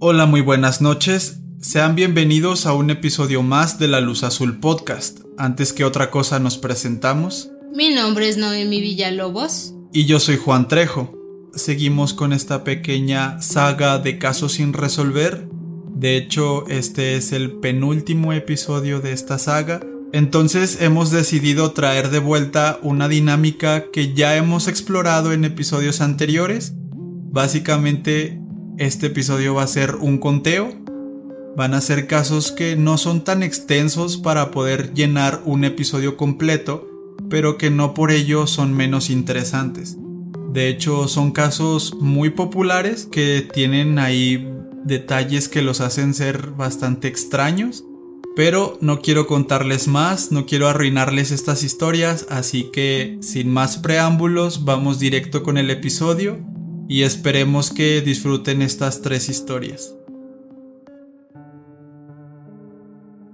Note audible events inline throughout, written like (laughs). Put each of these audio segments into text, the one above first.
Hola, muy buenas noches. Sean bienvenidos a un episodio más de La Luz Azul Podcast. Antes que otra cosa nos presentamos. Mi nombre es Noemi Villalobos. Y yo soy Juan Trejo. Seguimos con esta pequeña saga de casos sin resolver. De hecho, este es el penúltimo episodio de esta saga. Entonces hemos decidido traer de vuelta una dinámica que ya hemos explorado en episodios anteriores. Básicamente este episodio va a ser un conteo. Van a ser casos que no son tan extensos para poder llenar un episodio completo, pero que no por ello son menos interesantes. De hecho, son casos muy populares que tienen ahí detalles que los hacen ser bastante extraños. Pero no quiero contarles más, no quiero arruinarles estas historias, así que sin más preámbulos vamos directo con el episodio y esperemos que disfruten estas tres historias.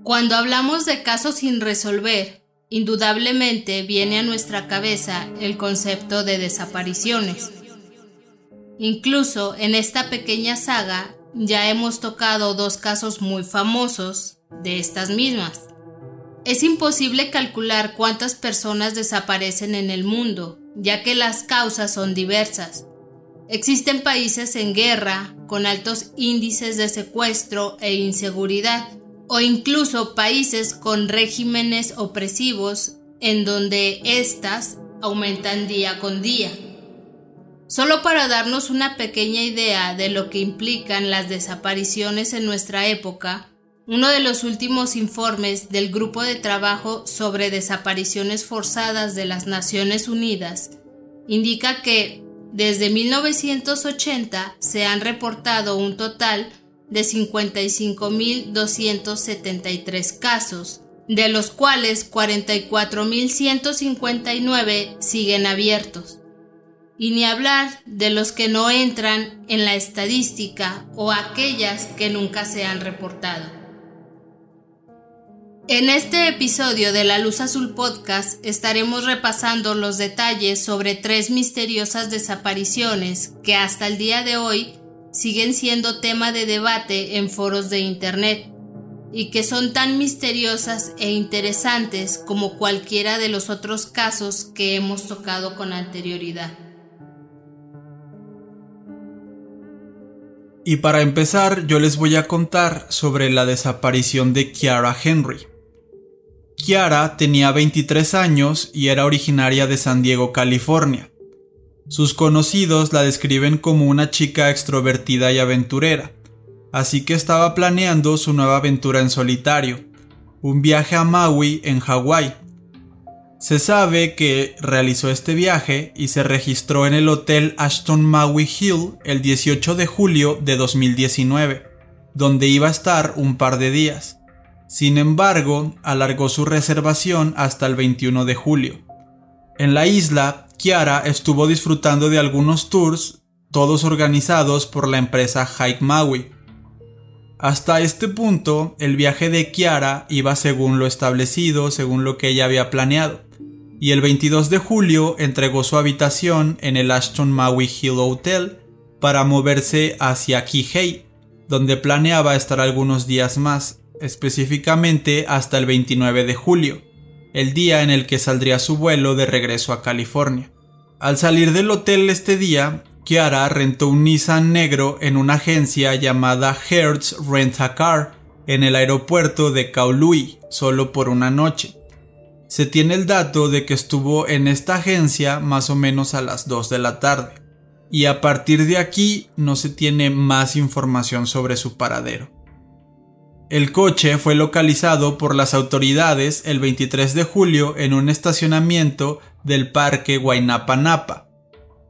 Cuando hablamos de casos sin resolver, indudablemente viene a nuestra cabeza el concepto de desapariciones. Incluso en esta pequeña saga ya hemos tocado dos casos muy famosos de estas mismas. Es imposible calcular cuántas personas desaparecen en el mundo, ya que las causas son diversas. Existen países en guerra, con altos índices de secuestro e inseguridad, o incluso países con regímenes opresivos en donde éstas aumentan día con día. Solo para darnos una pequeña idea de lo que implican las desapariciones en nuestra época, uno de los últimos informes del Grupo de Trabajo sobre Desapariciones Forzadas de las Naciones Unidas indica que desde 1980 se han reportado un total de 55.273 casos, de los cuales 44.159 siguen abiertos. Y ni hablar de los que no entran en la estadística o aquellas que nunca se han reportado. En este episodio de La Luz Azul Podcast estaremos repasando los detalles sobre tres misteriosas desapariciones que hasta el día de hoy siguen siendo tema de debate en foros de Internet y que son tan misteriosas e interesantes como cualquiera de los otros casos que hemos tocado con anterioridad. Y para empezar yo les voy a contar sobre la desaparición de Kiara Henry. Kiara tenía 23 años y era originaria de San Diego, California. Sus conocidos la describen como una chica extrovertida y aventurera, así que estaba planeando su nueva aventura en solitario, un viaje a Maui en Hawái. Se sabe que realizó este viaje y se registró en el hotel Ashton Maui Hill el 18 de julio de 2019, donde iba a estar un par de días. Sin embargo, alargó su reservación hasta el 21 de julio. En la isla, Kiara estuvo disfrutando de algunos tours, todos organizados por la empresa Hike Maui. Hasta este punto, el viaje de Kiara iba según lo establecido, según lo que ella había planeado, y el 22 de julio entregó su habitación en el Ashton Maui Hill Hotel para moverse hacia Kihei, donde planeaba estar algunos días más específicamente hasta el 29 de julio, el día en el que saldría su vuelo de regreso a California. Al salir del hotel este día, Kiara rentó un Nissan negro en una agencia llamada Hertz Rent a Car en el aeropuerto de Kaului solo por una noche. Se tiene el dato de que estuvo en esta agencia más o menos a las 2 de la tarde, y a partir de aquí no se tiene más información sobre su paradero. El coche fue localizado por las autoridades el 23 de julio en un estacionamiento del parque Napa,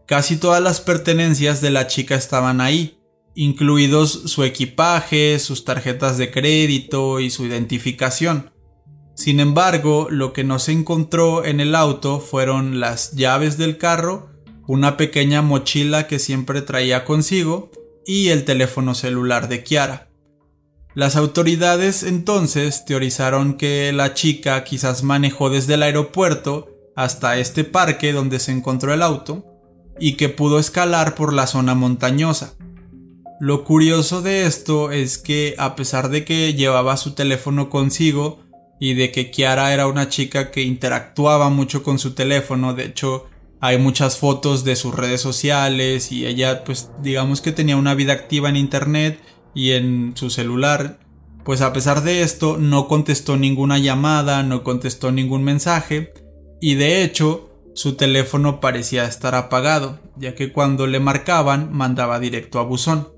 Casi todas las pertenencias de la chica estaban ahí, incluidos su equipaje, sus tarjetas de crédito y su identificación. Sin embargo, lo que no se encontró en el auto fueron las llaves del carro, una pequeña mochila que siempre traía consigo y el teléfono celular de Kiara. Las autoridades entonces teorizaron que la chica quizás manejó desde el aeropuerto hasta este parque donde se encontró el auto y que pudo escalar por la zona montañosa. Lo curioso de esto es que a pesar de que llevaba su teléfono consigo y de que Kiara era una chica que interactuaba mucho con su teléfono, de hecho hay muchas fotos de sus redes sociales y ella pues digamos que tenía una vida activa en internet y en su celular, pues a pesar de esto no contestó ninguna llamada, no contestó ningún mensaje y de hecho su teléfono parecía estar apagado, ya que cuando le marcaban mandaba directo a buzón.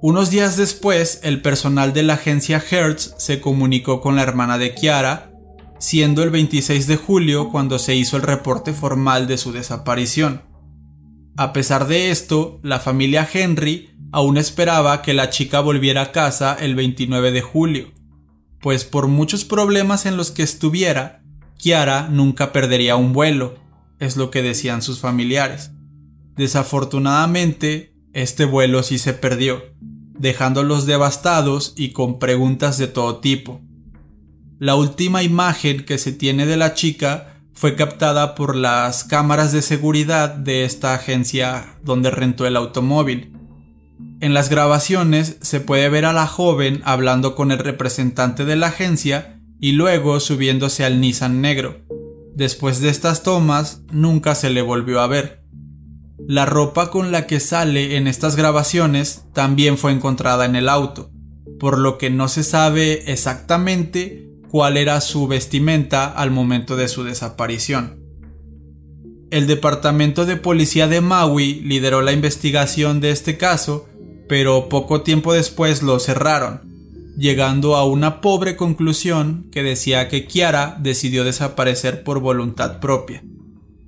Unos días después, el personal de la agencia Hertz se comunicó con la hermana de Kiara, siendo el 26 de julio cuando se hizo el reporte formal de su desaparición. A pesar de esto, la familia Henry aún esperaba que la chica volviera a casa el 29 de julio, pues por muchos problemas en los que estuviera, Kiara nunca perdería un vuelo, es lo que decían sus familiares. Desafortunadamente, este vuelo sí se perdió, dejándolos devastados y con preguntas de todo tipo. La última imagen que se tiene de la chica fue captada por las cámaras de seguridad de esta agencia donde rentó el automóvil. En las grabaciones se puede ver a la joven hablando con el representante de la agencia y luego subiéndose al Nissan negro. Después de estas tomas nunca se le volvió a ver. La ropa con la que sale en estas grabaciones también fue encontrada en el auto, por lo que no se sabe exactamente cuál era su vestimenta al momento de su desaparición. El Departamento de Policía de Maui lideró la investigación de este caso, pero poco tiempo después lo cerraron, llegando a una pobre conclusión que decía que Kiara decidió desaparecer por voluntad propia.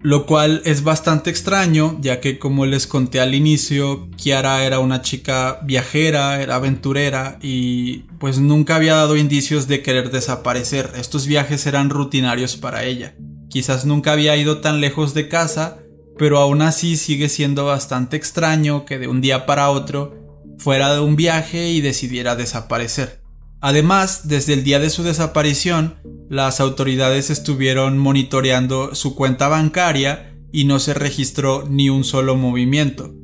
Lo cual es bastante extraño, ya que como les conté al inicio, Kiara era una chica viajera, era aventurera y pues nunca había dado indicios de querer desaparecer. Estos viajes eran rutinarios para ella. Quizás nunca había ido tan lejos de casa, pero aún así sigue siendo bastante extraño que de un día para otro fuera de un viaje y decidiera desaparecer. Además, desde el día de su desaparición, las autoridades estuvieron monitoreando su cuenta bancaria y no se registró ni un solo movimiento.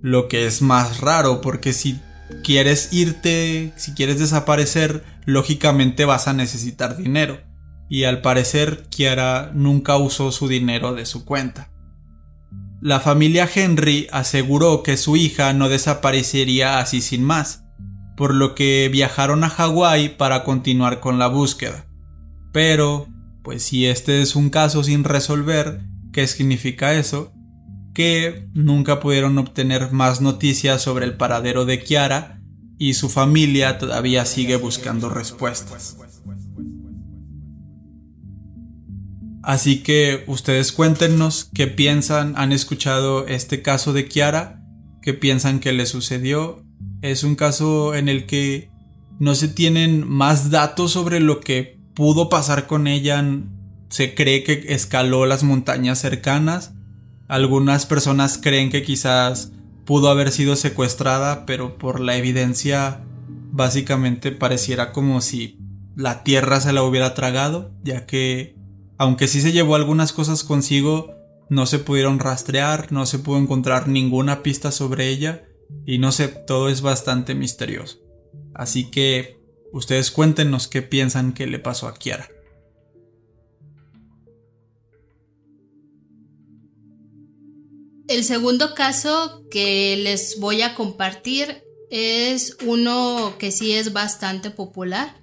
Lo que es más raro porque si quieres irte, si quieres desaparecer, lógicamente vas a necesitar dinero. Y al parecer Kiara nunca usó su dinero de su cuenta. La familia Henry aseguró que su hija no desaparecería así sin más, por lo que viajaron a Hawái para continuar con la búsqueda. Pero, pues si este es un caso sin resolver, ¿qué significa eso? Que nunca pudieron obtener más noticias sobre el paradero de Kiara y su familia todavía sigue buscando respuestas. Así que ustedes cuéntenos qué piensan, han escuchado este caso de Kiara, qué piensan que le sucedió. Es un caso en el que no se tienen más datos sobre lo que pudo pasar con ella. Se cree que escaló las montañas cercanas. Algunas personas creen que quizás pudo haber sido secuestrada, pero por la evidencia básicamente pareciera como si la tierra se la hubiera tragado, ya que aunque sí se llevó algunas cosas consigo, no se pudieron rastrear, no se pudo encontrar ninguna pista sobre ella y no sé, todo es bastante misterioso. Así que ustedes cuéntenos qué piensan que le pasó a Kiara. El segundo caso que les voy a compartir es uno que sí es bastante popular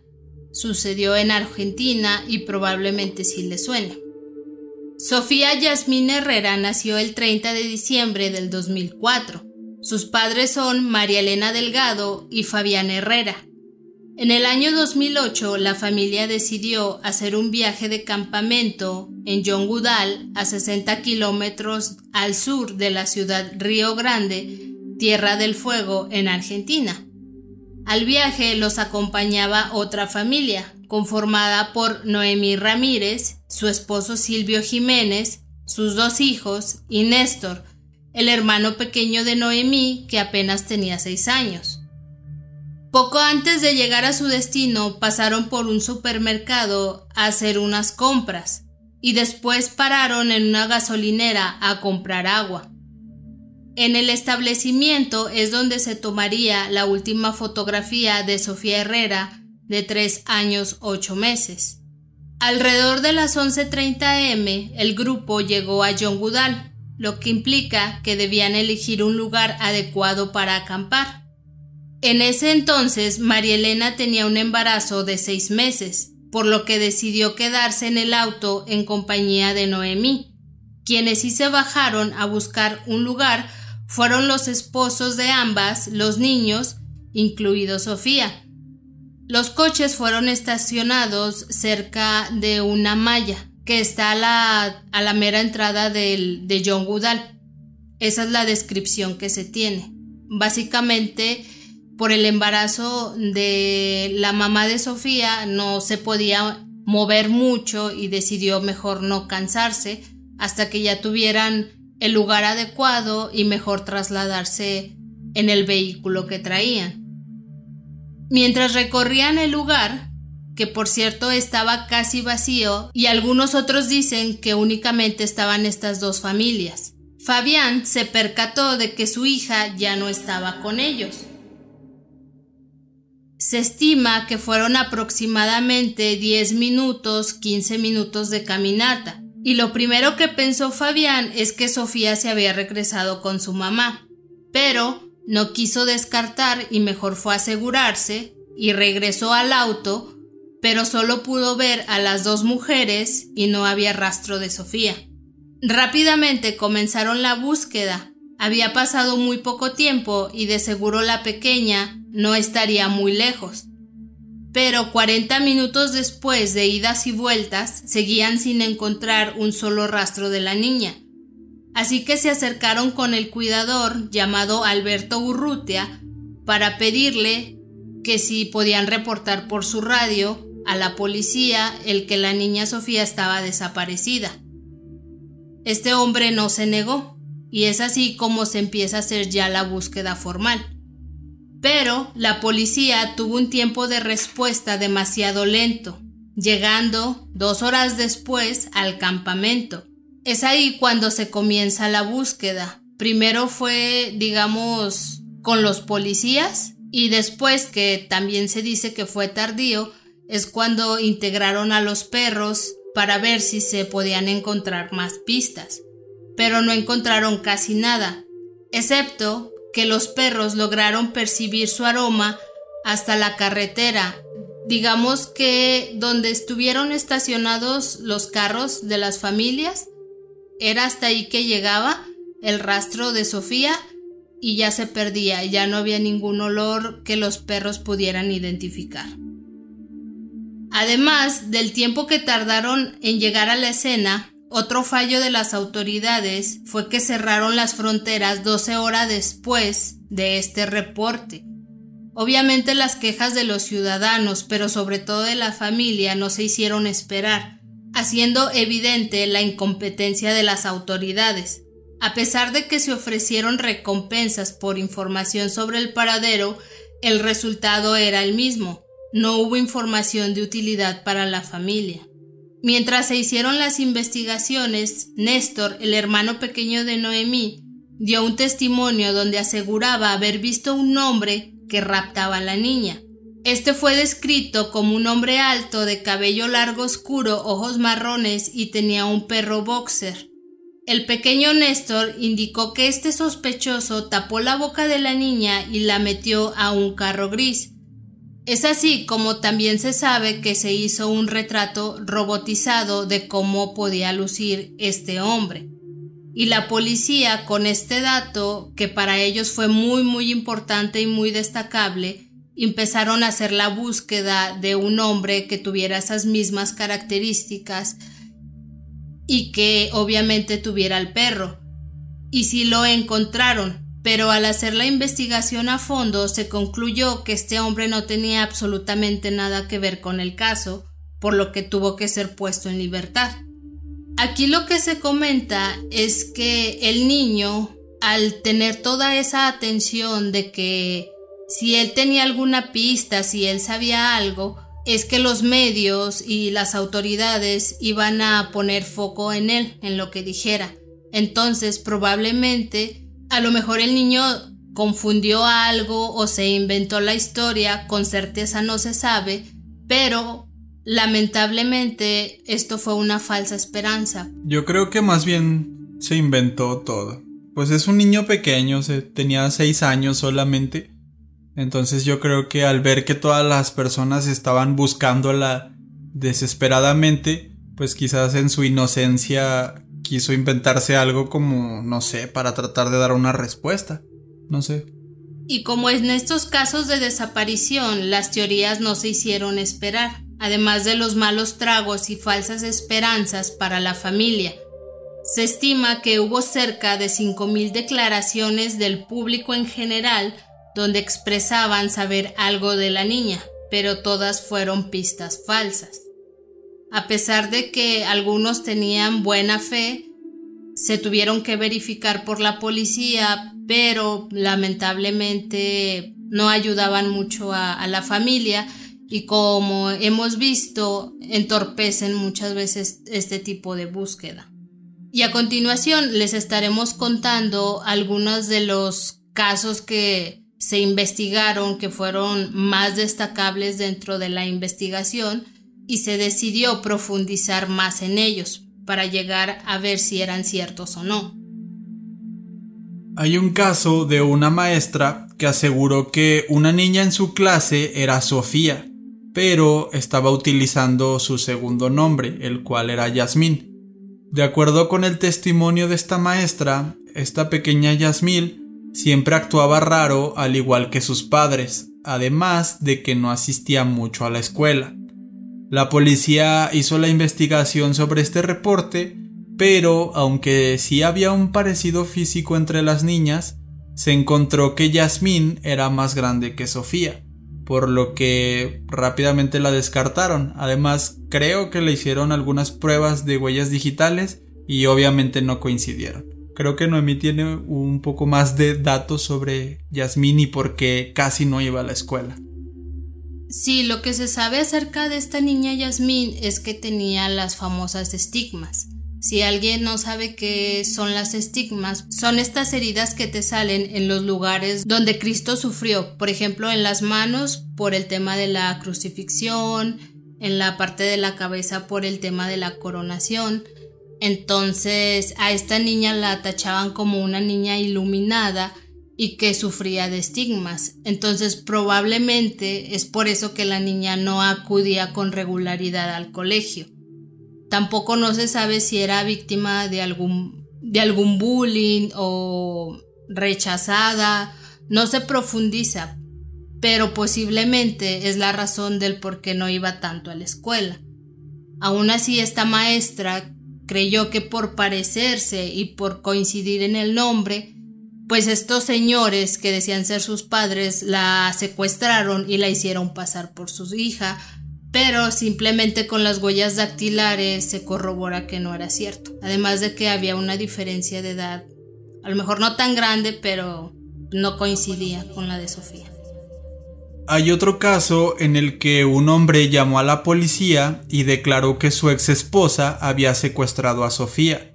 Sucedió en Argentina y probablemente sí le suene. Sofía Yasmín Herrera nació el 30 de diciembre del 2004. Sus padres son María Elena Delgado y Fabián Herrera. En el año 2008, la familia decidió hacer un viaje de campamento en Yongudal, a 60 kilómetros al sur de la ciudad Río Grande, Tierra del Fuego, en Argentina. Al viaje los acompañaba otra familia, conformada por Noemí Ramírez, su esposo Silvio Jiménez, sus dos hijos y Néstor, el hermano pequeño de Noemí, que apenas tenía seis años. Poco antes de llegar a su destino pasaron por un supermercado a hacer unas compras y después pararon en una gasolinera a comprar agua. En el establecimiento es donde se tomaría la última fotografía de Sofía Herrera de tres años ocho meses. Alrededor de las 11.30 m el grupo llegó a Yongudal, lo que implica que debían elegir un lugar adecuado para acampar. En ese entonces, María Elena tenía un embarazo de seis meses, por lo que decidió quedarse en el auto en compañía de Noemí. Quienes sí se bajaron a buscar un lugar fueron los esposos de ambas, los niños, incluido Sofía. Los coches fueron estacionados cerca de una malla que está a la, a la mera entrada del, de John Goodall. Esa es la descripción que se tiene. Básicamente, por el embarazo de la mamá de Sofía no se podía mover mucho y decidió mejor no cansarse hasta que ya tuvieran el lugar adecuado y mejor trasladarse en el vehículo que traían. Mientras recorrían el lugar, que por cierto estaba casi vacío, y algunos otros dicen que únicamente estaban estas dos familias, Fabián se percató de que su hija ya no estaba con ellos. Se estima que fueron aproximadamente 10 minutos, 15 minutos de caminata, y lo primero que pensó Fabián es que Sofía se había regresado con su mamá, pero no quiso descartar y mejor fue asegurarse y regresó al auto, pero solo pudo ver a las dos mujeres y no había rastro de Sofía. Rápidamente comenzaron la búsqueda. Había pasado muy poco tiempo y de seguro la pequeña no estaría muy lejos. Pero 40 minutos después de idas y vueltas, seguían sin encontrar un solo rastro de la niña. Así que se acercaron con el cuidador llamado Alberto Urrutia para pedirle que si podían reportar por su radio a la policía el que la niña Sofía estaba desaparecida. Este hombre no se negó, y es así como se empieza a hacer ya la búsqueda formal. Pero la policía tuvo un tiempo de respuesta demasiado lento, llegando dos horas después al campamento. Es ahí cuando se comienza la búsqueda. Primero fue, digamos, con los policías y después, que también se dice que fue tardío, es cuando integraron a los perros para ver si se podían encontrar más pistas. Pero no encontraron casi nada, excepto que los perros lograron percibir su aroma hasta la carretera. Digamos que donde estuvieron estacionados los carros de las familias, era hasta ahí que llegaba el rastro de Sofía y ya se perdía, ya no había ningún olor que los perros pudieran identificar. Además del tiempo que tardaron en llegar a la escena, otro fallo de las autoridades fue que cerraron las fronteras 12 horas después de este reporte. Obviamente las quejas de los ciudadanos, pero sobre todo de la familia, no se hicieron esperar, haciendo evidente la incompetencia de las autoridades. A pesar de que se ofrecieron recompensas por información sobre el paradero, el resultado era el mismo. No hubo información de utilidad para la familia. Mientras se hicieron las investigaciones, Néstor, el hermano pequeño de Noemí, dio un testimonio donde aseguraba haber visto un hombre que raptaba a la niña. Este fue descrito como un hombre alto, de cabello largo oscuro, ojos marrones y tenía un perro boxer. El pequeño Néstor indicó que este sospechoso tapó la boca de la niña y la metió a un carro gris, es así como también se sabe que se hizo un retrato robotizado de cómo podía lucir este hombre. Y la policía con este dato, que para ellos fue muy muy importante y muy destacable, empezaron a hacer la búsqueda de un hombre que tuviera esas mismas características y que obviamente tuviera el perro. Y sí lo encontraron, pero al hacer la investigación a fondo se concluyó que este hombre no tenía absolutamente nada que ver con el caso, por lo que tuvo que ser puesto en libertad. Aquí lo que se comenta es que el niño, al tener toda esa atención de que si él tenía alguna pista, si él sabía algo, es que los medios y las autoridades iban a poner foco en él, en lo que dijera. Entonces, probablemente, a lo mejor el niño confundió algo o se inventó la historia, con certeza no se sabe, pero lamentablemente esto fue una falsa esperanza. Yo creo que más bien se inventó todo. Pues es un niño pequeño, se tenía seis años solamente entonces yo creo que al ver que todas las personas estaban buscándola desesperadamente, pues quizás en su inocencia quiso inventarse algo como, no sé, para tratar de dar una respuesta. No sé. Y como en estos casos de desaparición, las teorías no se hicieron esperar, además de los malos tragos y falsas esperanzas para la familia. Se estima que hubo cerca de 5.000 declaraciones del público en general donde expresaban saber algo de la niña, pero todas fueron pistas falsas. A pesar de que algunos tenían buena fe, se tuvieron que verificar por la policía, pero lamentablemente no ayudaban mucho a, la familia y como hemos visto, entorpecen muchas veces este tipo de búsqueda. Y a continuación les estaremos contando algunos de los casos que se investigaron que fueron más destacables dentro de la investigación y se decidió profundizar más en ellos para llegar a ver si eran ciertos o no. Hay un caso de una maestra que aseguró que una niña en su clase era Sofía, pero estaba utilizando su segundo nombre, el cual era Yasmín. De acuerdo con el testimonio de esta maestra, esta pequeña Yasmín Siempre actuaba raro al igual que sus padres, además de que no asistía mucho a la escuela. La policía hizo la investigación sobre este reporte, pero aunque sí había un parecido físico entre las niñas, se encontró que Yasmín era más grande que Sofía, por lo que rápidamente la descartaron. Además, creo que le hicieron algunas pruebas de huellas digitales y obviamente no coincidieron. Creo que Noemí tiene un poco más de datos sobre Yasmín y por qué casi no iba a la escuela. Sí, lo que se sabe acerca de esta niña Yasmín es que tenía las famosas estigmas. Si alguien no sabe qué son las estigmas, son estas heridas que te salen en los lugares donde Cristo sufrió, por ejemplo en las manos por el tema de la crucifixión, en la parte de la cabeza por el tema de la coronación, entonces a esta niña la tachaban como una niña iluminada y que sufría de estigmas. Entonces probablemente es por eso que la niña no acudía con regularidad al colegio. Tampoco no se sabe si era víctima de algún, de algún bullying o rechazada. No se profundiza, pero posiblemente es la razón del por qué no iba tanto a la escuela. Aún así, esta maestra creyó que por parecerse y por coincidir en el nombre, pues estos señores que decían ser sus padres la secuestraron y la hicieron pasar por su hija, pero simplemente con las huellas dactilares se corrobora que no era cierto, además de que había una diferencia de edad, a lo mejor no tan grande, pero no coincidía con la de Sofía. Hay otro caso en el que un hombre llamó a la policía y declaró que su ex esposa había secuestrado a Sofía.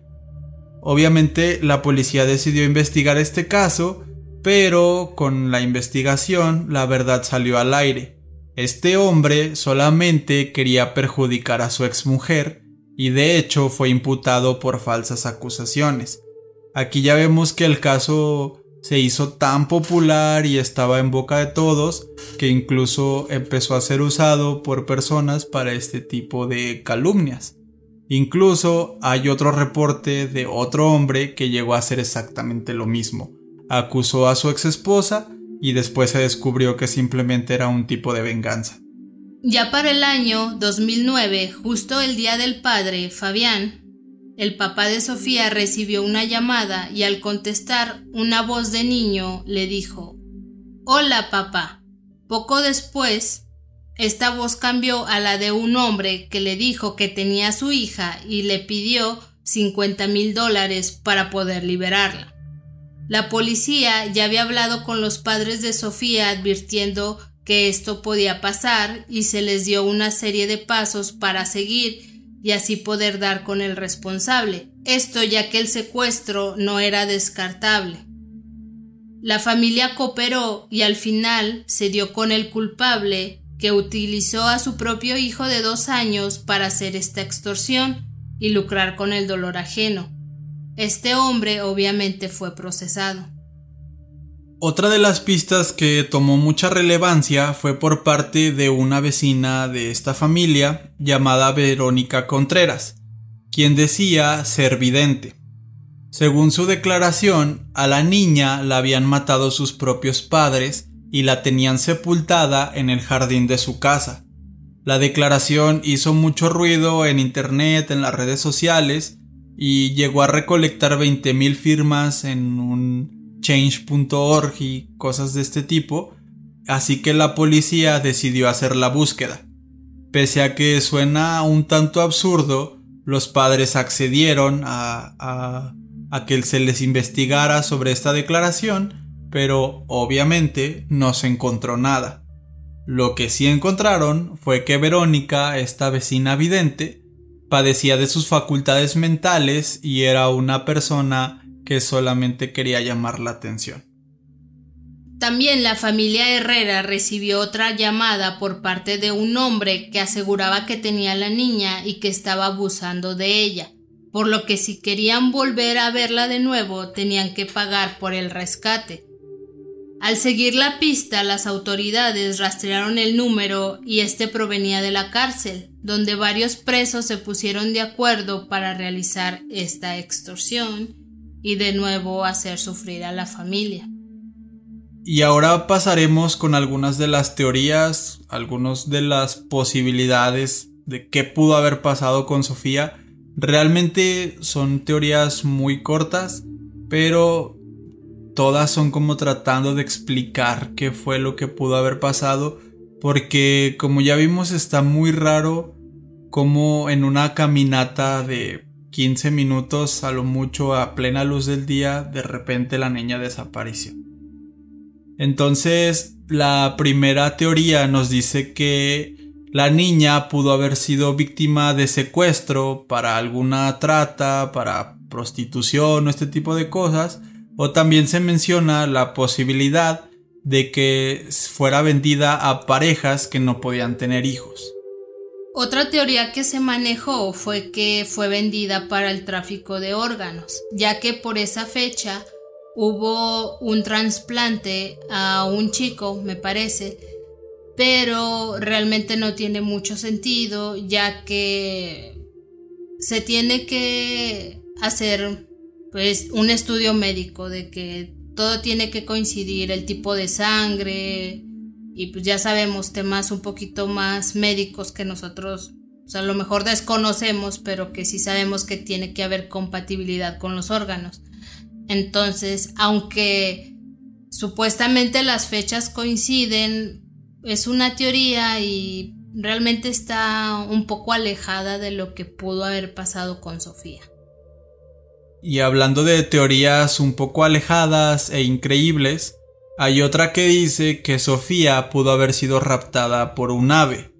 Obviamente la policía decidió investigar este caso, pero con la investigación la verdad salió al aire. Este hombre solamente quería perjudicar a su ex mujer y de hecho fue imputado por falsas acusaciones. Aquí ya vemos que el caso se hizo tan popular y estaba en boca de todos que incluso empezó a ser usado por personas para este tipo de calumnias. Incluso hay otro reporte de otro hombre que llegó a hacer exactamente lo mismo. Acusó a su ex esposa y después se descubrió que simplemente era un tipo de venganza. Ya para el año 2009, justo el Día del Padre, Fabián, el papá de Sofía recibió una llamada y al contestar una voz de niño le dijo, Hola papá. Poco después, esta voz cambió a la de un hombre que le dijo que tenía a su hija y le pidió 50 mil dólares para poder liberarla. La policía ya había hablado con los padres de Sofía advirtiendo que esto podía pasar y se les dio una serie de pasos para seguir y así poder dar con el responsable, esto ya que el secuestro no era descartable. La familia cooperó y al final se dio con el culpable que utilizó a su propio hijo de dos años para hacer esta extorsión y lucrar con el dolor ajeno. Este hombre obviamente fue procesado. Otra de las pistas que tomó mucha relevancia fue por parte de una vecina de esta familia llamada Verónica Contreras, quien decía ser vidente. Según su declaración, a la niña la habían matado sus propios padres y la tenían sepultada en el jardín de su casa. La declaración hizo mucho ruido en internet, en las redes sociales, y llegó a recolectar 20.000 firmas en un change.org y cosas de este tipo, así que la policía decidió hacer la búsqueda. Pese a que suena un tanto absurdo, los padres accedieron a, a, que se les investigara sobre esta declaración, pero obviamente no se encontró nada. Lo que sí encontraron fue que Verónica, esta vecina vidente, padecía de sus facultades mentales y era una persona que solamente quería llamar la atención. También la familia Herrera recibió otra llamada por parte de un hombre que aseguraba que tenía la niña y que estaba abusando de ella, por lo que si querían volver a verla de nuevo tenían que pagar por el rescate. Al seguir la pista, las autoridades rastrearon el número y este provenía de la cárcel, donde varios presos se pusieron de acuerdo para realizar esta extorsión y de nuevo hacer sufrir a la familia. Y ahora pasaremos con algunas de las teorías, algunas de las posibilidades de qué pudo haber pasado con Sofía. Realmente son teorías muy cortas, pero todas son como tratando de explicar qué fue lo que pudo haber pasado, porque como ya vimos está muy raro como en una caminata de 15 minutos a lo mucho a plena luz del día, de repente la niña desapareció. Entonces, la primera teoría nos dice que la niña pudo haber sido víctima de secuestro para alguna trata, para prostitución o este tipo de cosas, o también se menciona la posibilidad de que fuera vendida a parejas que no podían tener hijos. Otra teoría que se manejó fue que fue vendida para el tráfico de órganos, ya que por esa fecha hubo un trasplante a un chico, me parece, pero realmente no tiene mucho sentido, ya que se tiene que hacer pues un estudio médico de que todo tiene que coincidir, el tipo de sangre, y pues ya sabemos temas un poquito más médicos que nosotros a lo mejor desconocemos, pero que sí sabemos que tiene que haber compatibilidad con los órganos. Entonces, aunque supuestamente las fechas coinciden, es una teoría y realmente está un poco alejada de lo que pudo haber pasado con Sofía. Y hablando de teorías un poco alejadas e increíbles, hay otra que dice que Sofía pudo haber sido raptada por un ave,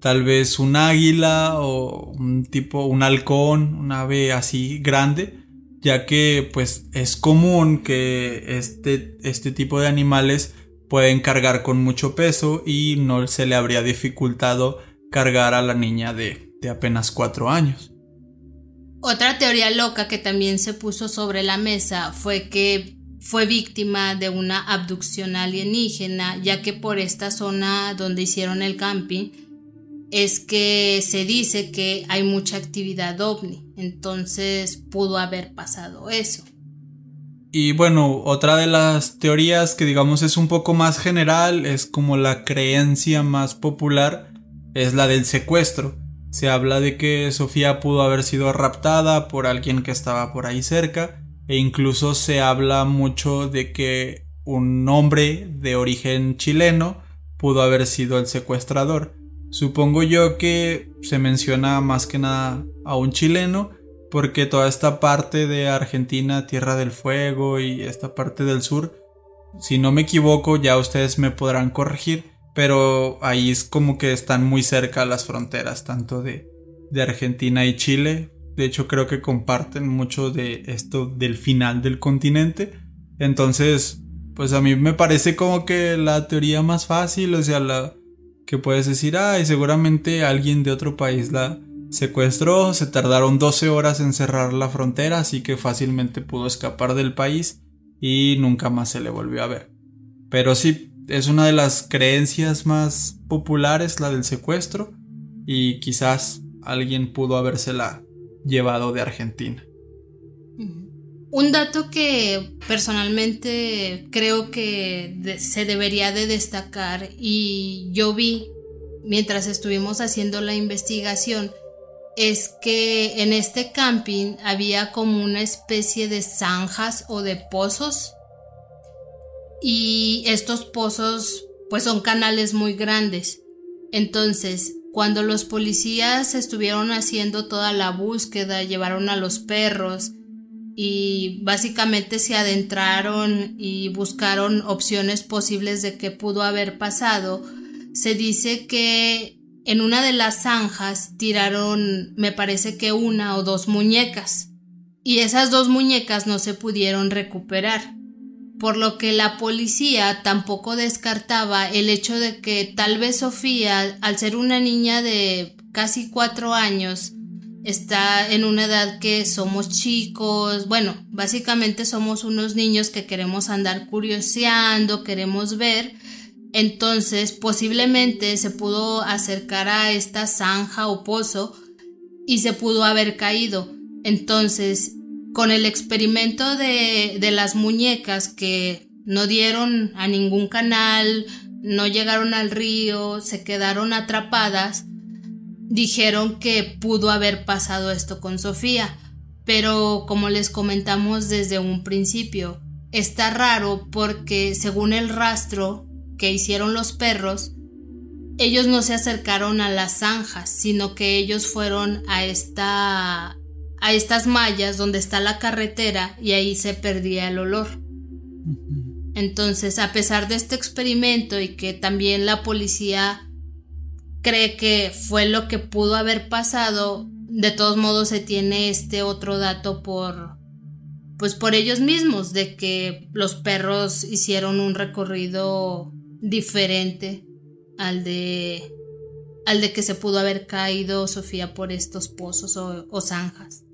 tal vez un águila o un tipo, un halcón, un ave así grande, ya que pues es común que este, este tipo de animales pueden cargar con mucho peso y no se le habría dificultado cargar a la niña de, de apenas cuatro años. Otra teoría loca que también se puso sobre la mesa fue que fue víctima de una abducción alienígena, ya que por esta zona donde hicieron el camping es que se dice que hay mucha actividad ovni, entonces pudo haber pasado eso. Y bueno, otra de las teorías que digamos es un poco más general, es como la creencia más popular, es la del secuestro. Se habla de que Sofía pudo haber sido raptada por alguien que estaba por ahí cerca e incluso se habla mucho de que un hombre de origen chileno pudo haber sido el secuestrador. Supongo yo que se menciona más que nada a un chileno porque toda esta parte de Argentina, Tierra del Fuego y esta parte del sur, si no me equivoco, ya ustedes me podrán corregir, pero ahí es como que están muy cerca las fronteras, tanto de, de Argentina y Chile. De hecho, creo que comparten mucho de esto del final del continente. Entonces, pues a mí me parece como que la teoría más fácil, o sea, la que puedes decir, ay, seguramente alguien de otro país la, secuestró, se tardaron 12 horas en cerrar la frontera, así que fácilmente pudo escapar del país y nunca más se le volvió a ver. Pero sí, es una de las creencias más populares, la del secuestro, y quizás alguien pudo habérsela llevado de Argentina. Un dato que personalmente creo que se debería de destacar y yo vi mientras estuvimos haciendo la investigación es que en este camping había como una especie de zanjas o de pozos y estos pozos pues son canales muy grandes. Entonces, cuando los policías estuvieron haciendo toda la búsqueda, llevaron a los perros y básicamente se adentraron y buscaron opciones posibles de qué pudo haber pasado, se dice que en una de las zanjas tiraron, me parece que una o dos muñecas, y esas dos muñecas no se pudieron recuperar, por lo que la policía tampoco descartaba el hecho de que tal vez Sofía, al ser una niña de casi cuatro años, está en una edad que somos chicos, bueno, básicamente somos unos niños que queremos andar curioseando, queremos ver, entonces, posiblemente se pudo acercar a esta zanja o pozo y se pudo haber caído. Entonces, con el experimento de, de las muñecas que no dieron a ningún canal, no llegaron al río, se quedaron atrapadas, dijeron que pudo haber pasado esto con Sofía. Pero como les comentamos desde un principio, está raro porque según el rastro que hicieron los perros, ellos no se acercaron a las zanjas, sino que ellos fueron a esta a estas mallas donde está la carretera y ahí se perdía el olor. Entonces, a pesar de este experimento y que también la policía cree que fue lo que pudo haber pasado, de todos modos se tiene este otro dato por pues por ellos mismos de que los perros hicieron un recorrido diferente al de al de que se pudo haber caído Sofía por estos pozos o, o zanjas.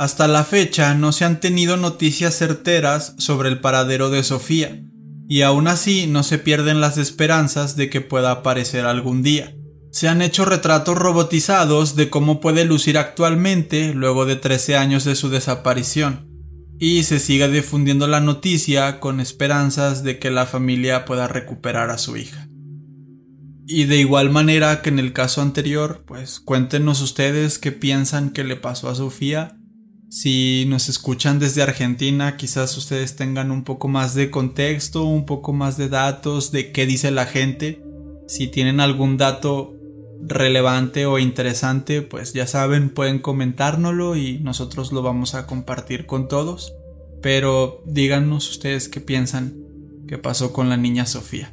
Hasta la fecha no se han tenido noticias certeras sobre el paradero de Sofía, y aún así no se pierden las esperanzas de que pueda aparecer algún día. Se han hecho retratos robotizados de cómo puede lucir actualmente luego de 13 años de su desaparición y se siga difundiendo la noticia con esperanzas de que la familia pueda recuperar a su hija. Y de igual manera que en el caso anterior, pues cuéntenos ustedes qué piensan que le pasó a Sofía. Si nos escuchan desde Argentina, quizás ustedes tengan un poco más de contexto, un poco más de datos de qué dice la gente. Si tienen algún dato relevante o interesante, pues ya saben, pueden comentárnoslo y nosotros lo vamos a compartir con todos. Pero díganos ustedes qué piensan que pasó con la niña Sofía.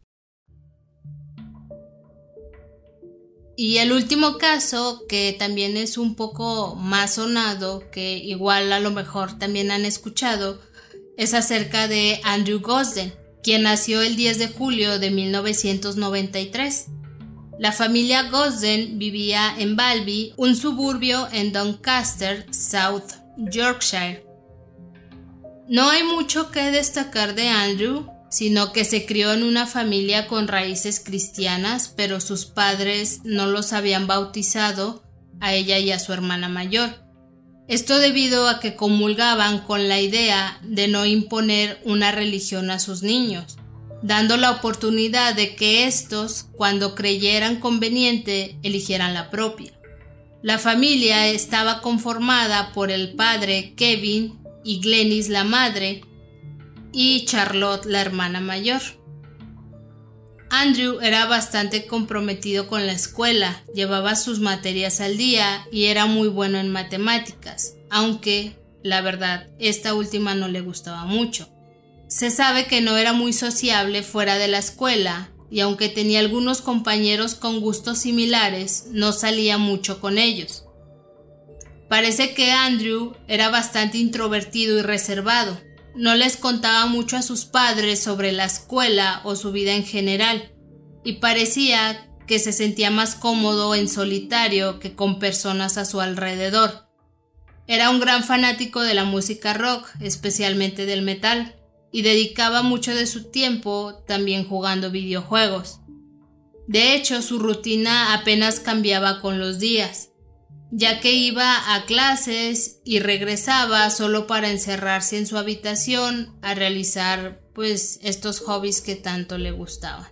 Y el último caso, que también es un poco más sonado, que igual a lo mejor también han escuchado, es acerca de Andrew Gosden, quien nació el 10 de julio de 1993. La familia Gosden vivía en Balby, un suburbio en Doncaster, South Yorkshire. No hay mucho que destacar de Andrew, sino que se crió en una familia con raíces cristianas, pero sus padres no los habían bautizado a ella y a su hermana mayor. Esto debido a que comulgaban con la idea de no imponer una religión a sus niños, dando la oportunidad de que éstos, cuando creyeran conveniente, eligieran la propia. La familia estaba conformada por el padre Kevin y Glenys la madre, y Charlotte, la hermana mayor. Andrew era bastante comprometido con la escuela, llevaba sus materias al día y era muy bueno en matemáticas, aunque, la verdad, esta última no le gustaba mucho. Se sabe que no era muy sociable fuera de la escuela, y aunque tenía algunos compañeros con gustos similares, no salía mucho con ellos. Parece que Andrew era bastante introvertido y reservado, no les contaba mucho a sus padres sobre la escuela o su vida en general, y parecía que se sentía más cómodo en solitario que con personas a su alrededor. Era un gran fanático de la música rock, especialmente del metal, y dedicaba mucho de su tiempo también jugando videojuegos. De hecho, su rutina apenas cambiaba con los días ya que iba a clases y regresaba solo para encerrarse en su habitación a realizar pues estos hobbies que tanto le gustaban.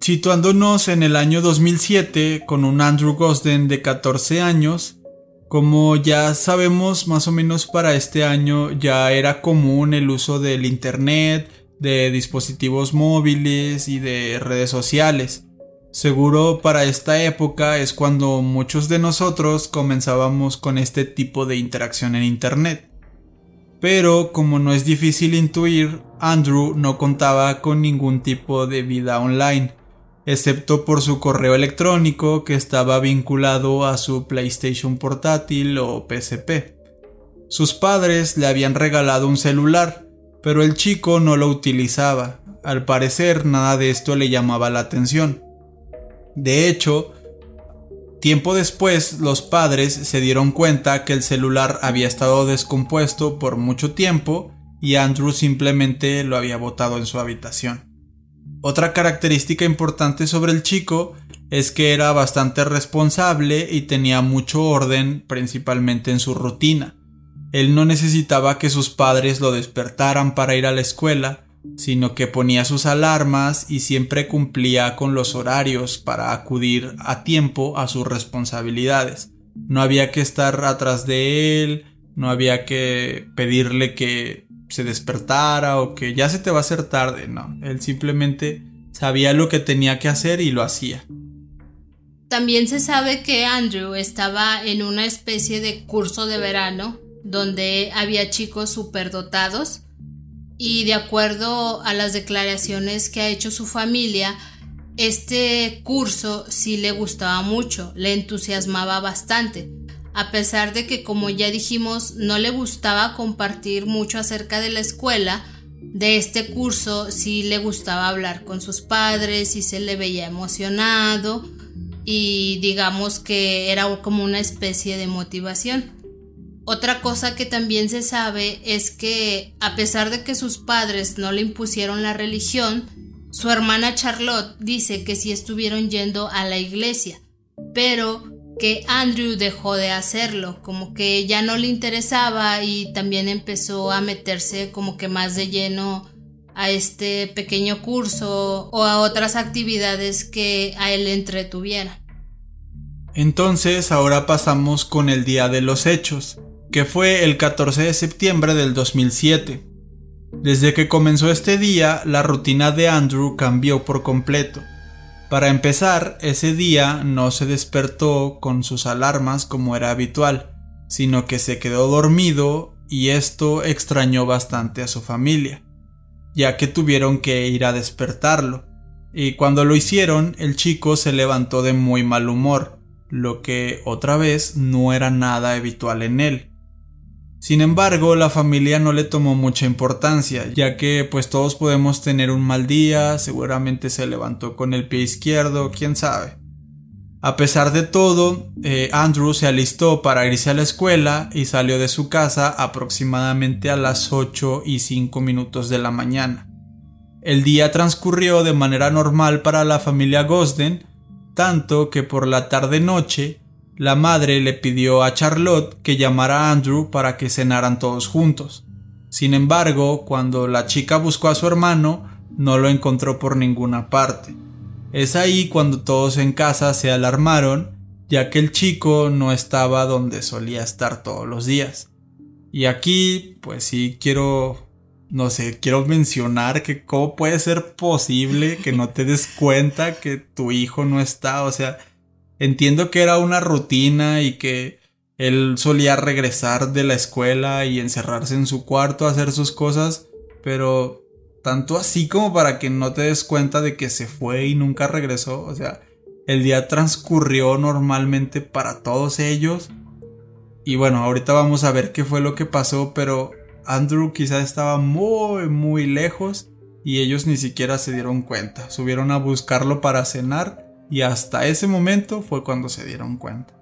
Situándonos en el año 2007 con un Andrew Gosden de 14 años, como ya sabemos más o menos para este año ya era común el uso del Internet, de dispositivos móviles y de redes sociales. Seguro para esta época es cuando muchos de nosotros comenzábamos con este tipo de interacción en Internet. Pero como no es difícil intuir, Andrew no contaba con ningún tipo de vida online, excepto por su correo electrónico que estaba vinculado a su PlayStation portátil o PSP. Sus padres le habían regalado un celular, pero el chico no lo utilizaba. Al parecer nada de esto le llamaba la atención. De hecho, tiempo después los padres se dieron cuenta que el celular había estado descompuesto por mucho tiempo y Andrew simplemente lo había botado en su habitación. Otra característica importante sobre el chico es que era bastante responsable y tenía mucho orden principalmente en su rutina. Él no necesitaba que sus padres lo despertaran para ir a la escuela, sino que ponía sus alarmas y siempre cumplía con los horarios para acudir a tiempo a sus responsabilidades. No había que estar atrás de él, no había que pedirle que se despertara o que ya se te va a hacer tarde, no, él simplemente sabía lo que tenía que hacer y lo hacía. También se sabe que Andrew estaba en una especie de curso de verano donde había chicos superdotados y de acuerdo a las declaraciones que ha hecho su familia, este curso sí le gustaba mucho, le entusiasmaba bastante, a pesar de que como ya dijimos no le gustaba compartir mucho acerca de la escuela, de este curso sí le gustaba hablar con sus padres y se le veía emocionado y digamos que era como una especie de motivación. Otra cosa que también se sabe es que a pesar de que sus padres no le impusieron la religión, su hermana Charlotte dice que sí estuvieron yendo a la iglesia, pero que Andrew dejó de hacerlo, como que ya no le interesaba y también empezó a meterse como que más de lleno a este pequeño curso o a otras actividades que a él entretuvieran. Entonces ahora pasamos con el día de los hechos que fue el 14 de septiembre del 2007. Desde que comenzó este día, la rutina de Andrew cambió por completo. Para empezar, ese día no se despertó con sus alarmas como era habitual, sino que se quedó dormido y esto extrañó bastante a su familia, ya que tuvieron que ir a despertarlo. Y cuando lo hicieron, el chico se levantó de muy mal humor, lo que otra vez no era nada habitual en él. Sin embargo, la familia no le tomó mucha importancia, ya que pues todos podemos tener un mal día, seguramente se levantó con el pie izquierdo, quién sabe. A pesar de todo, eh, Andrew se alistó para irse a la escuela y salió de su casa aproximadamente a las 8 y 5 minutos de la mañana. El día transcurrió de manera normal para la familia Gosden, tanto que por la tarde-noche la madre le pidió a Charlotte que llamara a Andrew para que cenaran todos juntos. Sin embargo, cuando la chica buscó a su hermano, no lo encontró por ninguna parte. Es ahí cuando todos en casa se alarmaron, ya que el chico no estaba donde solía estar todos los días. Y aquí, pues sí quiero, no sé, quiero mencionar que cómo puede ser posible que no te des cuenta que tu hijo no está, o sea, Entiendo que era una rutina y que él solía regresar de la escuela y encerrarse en su cuarto a hacer sus cosas, pero tanto así como para que no te des cuenta de que se fue y nunca regresó, o sea, el día transcurrió normalmente para todos ellos. Y bueno, ahorita vamos a ver qué fue lo que pasó, pero Andrew quizá estaba muy, muy lejos y ellos ni siquiera se dieron cuenta. Subieron a buscarlo para cenar y hasta ese momento fue cuando se dieron cuenta.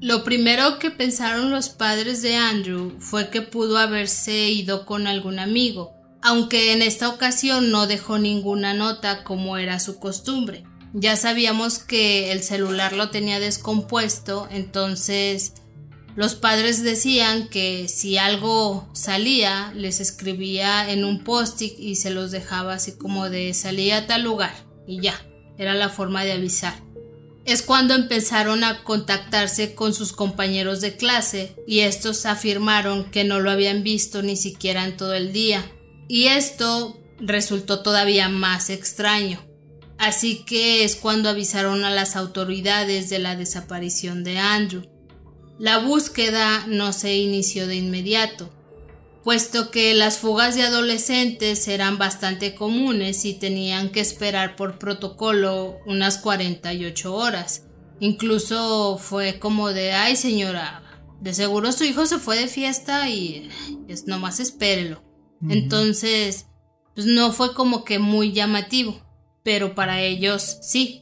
Lo primero que pensaron los padres de Andrew fue que pudo haberse ido con algún amigo, aunque en esta ocasión no dejó ninguna nota como era su costumbre. Ya sabíamos que el celular lo tenía descompuesto, entonces los padres decían que si algo salía, les escribía en un post-it y se los dejaba así como de salía a tal lugar y ya era la forma de avisar. Es cuando empezaron a contactarse con sus compañeros de clase y estos afirmaron que no lo habían visto ni siquiera en todo el día. Y esto resultó todavía más extraño. Así que es cuando avisaron a las autoridades de la desaparición de Andrew. La búsqueda no se inició de inmediato puesto que las fugas de adolescentes eran bastante comunes y tenían que esperar por protocolo unas 48 horas. Incluso fue como de, ay señora, de seguro su hijo se fue de fiesta y es nomás espérelo. Entonces, pues no fue como que muy llamativo, pero para ellos sí.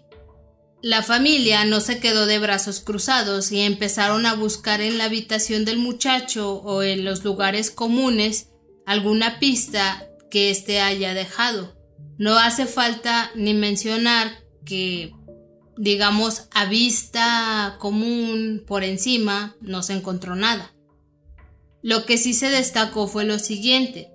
La familia no se quedó de brazos cruzados y empezaron a buscar en la habitación del muchacho o en los lugares comunes alguna pista que éste haya dejado. No hace falta ni mencionar que, digamos, a vista común por encima no se encontró nada. Lo que sí se destacó fue lo siguiente.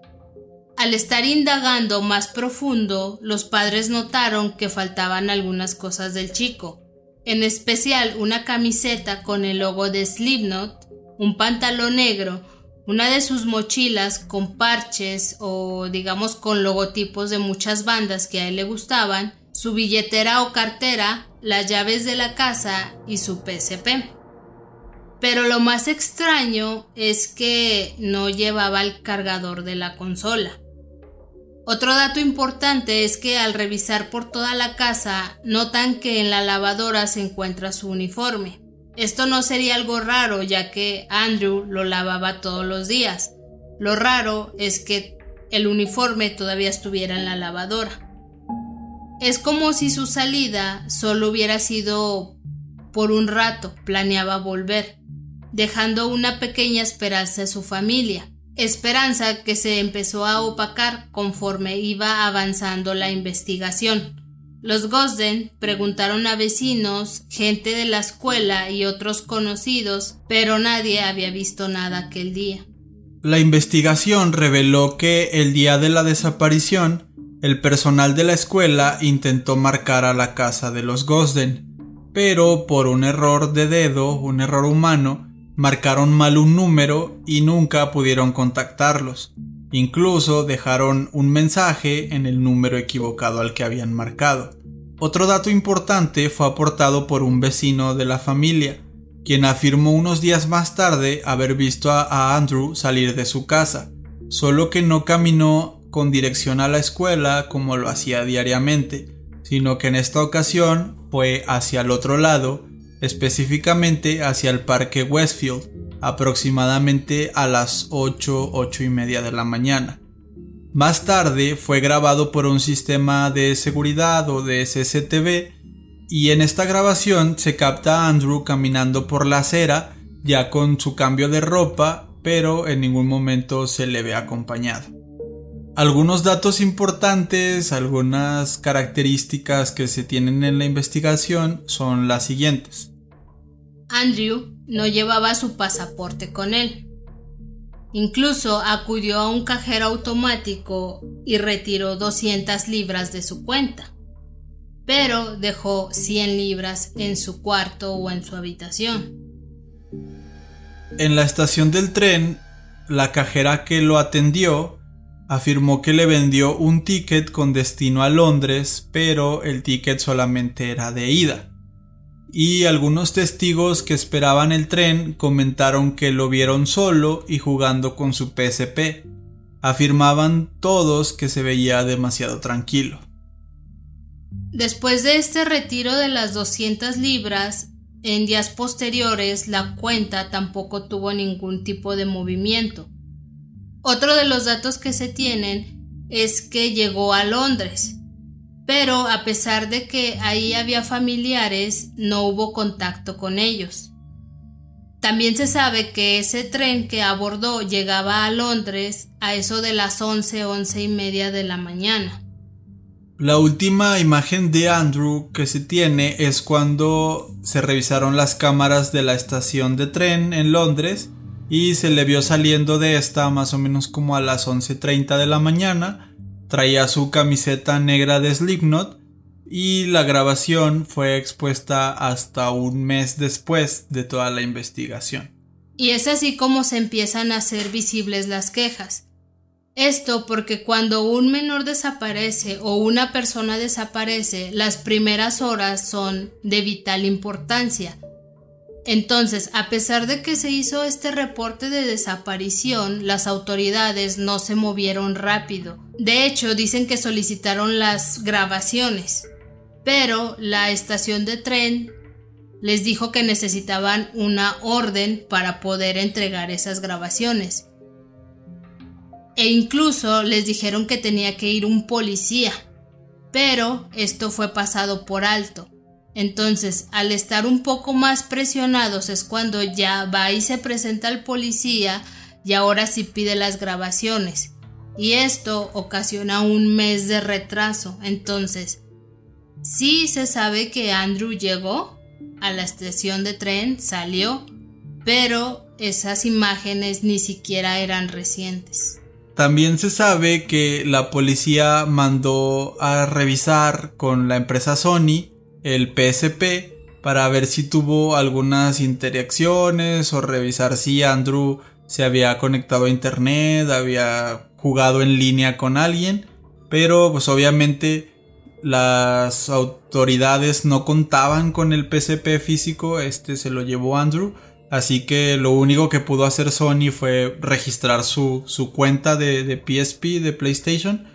Al estar indagando más profundo, los padres notaron que faltaban algunas cosas del chico, en especial una camiseta con el logo de Slipknot, un pantalón negro, una de sus mochilas con parches o digamos con logotipos de muchas bandas que a él le gustaban, su billetera o cartera, las llaves de la casa y su PSP. Pero lo más extraño es que no llevaba el cargador de la consola. Otro dato importante es que al revisar por toda la casa notan que en la lavadora se encuentra su uniforme. Esto no sería algo raro ya que Andrew lo lavaba todos los días. Lo raro es que el uniforme todavía estuviera en la lavadora. Es como si su salida solo hubiera sido por un rato, planeaba volver, dejando una pequeña esperanza a su familia, esperanza que se empezó a opacar conforme iba avanzando la investigación. Los Gosden preguntaron a vecinos, gente de la escuela y otros conocidos, pero nadie había visto nada aquel día. La investigación reveló que el día de la desaparición, el personal de la escuela intentó marcar a la casa de los Gosden, pero por un error de dedo, un error humano, marcaron mal un número y nunca pudieron contactarlos. Incluso dejaron un mensaje en el número equivocado al que habían marcado. Otro dato importante fue aportado por un vecino de la familia, quien afirmó unos días más tarde haber visto a, Andrew salir de su casa, solo que no caminó con dirección a la escuela como lo hacía diariamente, sino que en esta ocasión fue hacia el otro lado, específicamente hacia el parque Westfield, aproximadamente a las 8, 8 y media de la mañana. Más tarde fue grabado por un sistema de seguridad o de y en esta grabación se capta a Andrew caminando por la acera ya con su cambio de ropa pero en ningún momento se le ve acompañado. Algunos datos importantes, algunas características que se tienen en la investigación son las siguientes. Andrew no llevaba su pasaporte con él. Incluso acudió a un cajero automático y retiró 200 libras de su cuenta, pero dejó 100 libras en su cuarto o en su habitación. En la estación del tren, la cajera que lo atendió afirmó que le vendió un ticket con destino a Londres, pero el ticket solamente era de ida. Y algunos testigos que esperaban el tren comentaron que lo vieron solo y jugando con su PSP. Afirmaban todos que se veía demasiado tranquilo. Después de este retiro de las 200 libras, en días posteriores la cuenta tampoco tuvo ningún tipo de movimiento. Otro de los datos que se tienen es que llegó a Londres, pero a pesar de que ahí había familiares, no hubo contacto con ellos. También se sabe que ese tren que abordó llegaba a Londres a eso de las 11, once y media de la mañana. La última imagen de Andrew que se tiene es cuando se revisaron las cámaras de la estación de tren en Londres y se le vio saliendo de esta más o menos como a las 11.30 de la mañana. Traía su camiseta negra de Slipknot y la grabación fue expuesta hasta un mes después de toda la investigación. Y es así como se empiezan a hacer visibles las quejas. Esto porque cuando un menor desaparece o una persona desaparece, las primeras horas son de vital importancia, entonces, a pesar de que se hizo este reporte de desaparición, las autoridades no se movieron rápido. De hecho, dicen que solicitaron las grabaciones, pero la estación de tren les dijo que necesitaban una orden para poder entregar esas grabaciones. E incluso les dijeron que tenía que ir un policía, pero esto fue pasado por alto. Entonces, al estar un poco más presionados es cuando ya va y se presenta el policía y ahora sí pide las grabaciones. Y esto ocasiona un mes de retraso. Entonces, sí se sabe que Andrew llegó a la estación de tren, salió, pero esas imágenes ni siquiera eran recientes. También se sabe que la policía mandó a revisar con la empresa Sony el PSP para ver si tuvo algunas interacciones o revisar si Andrew se había conectado a internet, había jugado en línea con alguien, pero pues obviamente las autoridades no contaban con el PSP físico, este se lo llevó Andrew Así que lo único que pudo hacer Sony fue registrar su, su cuenta de, de, PSP, de PlayStation.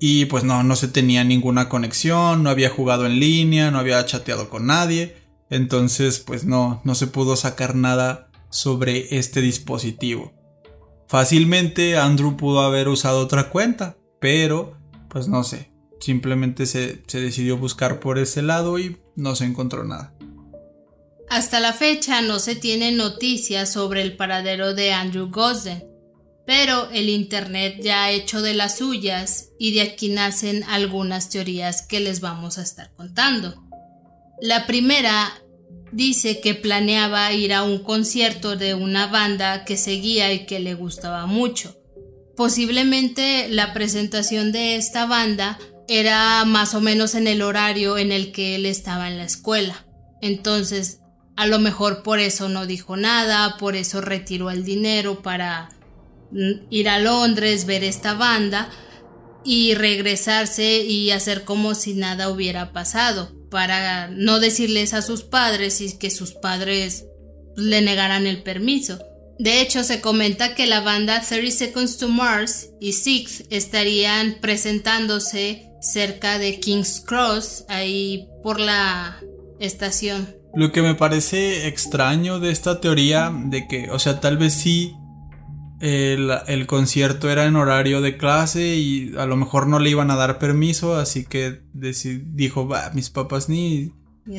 Y pues no, no se tenía ninguna conexión, no había jugado en línea, no había chateado con nadie. Entonces pues no, no se pudo sacar nada sobre este dispositivo. Fácilmente Andrew pudo haber usado otra cuenta, pero pues no sé, simplemente se, se decidió buscar por ese lado y no se encontró nada. Hasta la fecha no se tiene noticias sobre el paradero de Andrew Gosden, pero el Internet ya ha hecho de las suyas y de aquí nacen algunas teorías que les vamos a estar contando. La primera dice que planeaba ir a un concierto de una banda que seguía y que le gustaba mucho. Posiblemente la presentación de esta banda era más o menos en el horario en el que él estaba en la escuela. Entonces a lo mejor por eso no dijo nada, por eso retiró el dinero para ir a Londres, ver esta banda y regresarse y hacer como si nada hubiera pasado, para no decirles a sus padres y que sus padres le negaran el permiso. De hecho, se comenta que la banda 30 Seconds to Mars y Sixth estarían presentándose cerca de King's Cross, ahí por la estación. Lo que me parece extraño de esta teoría de que, o sea, tal vez sí el, concierto era en horario de clase y a lo mejor no le iban a dar permiso, así que dijo, mis papás ni,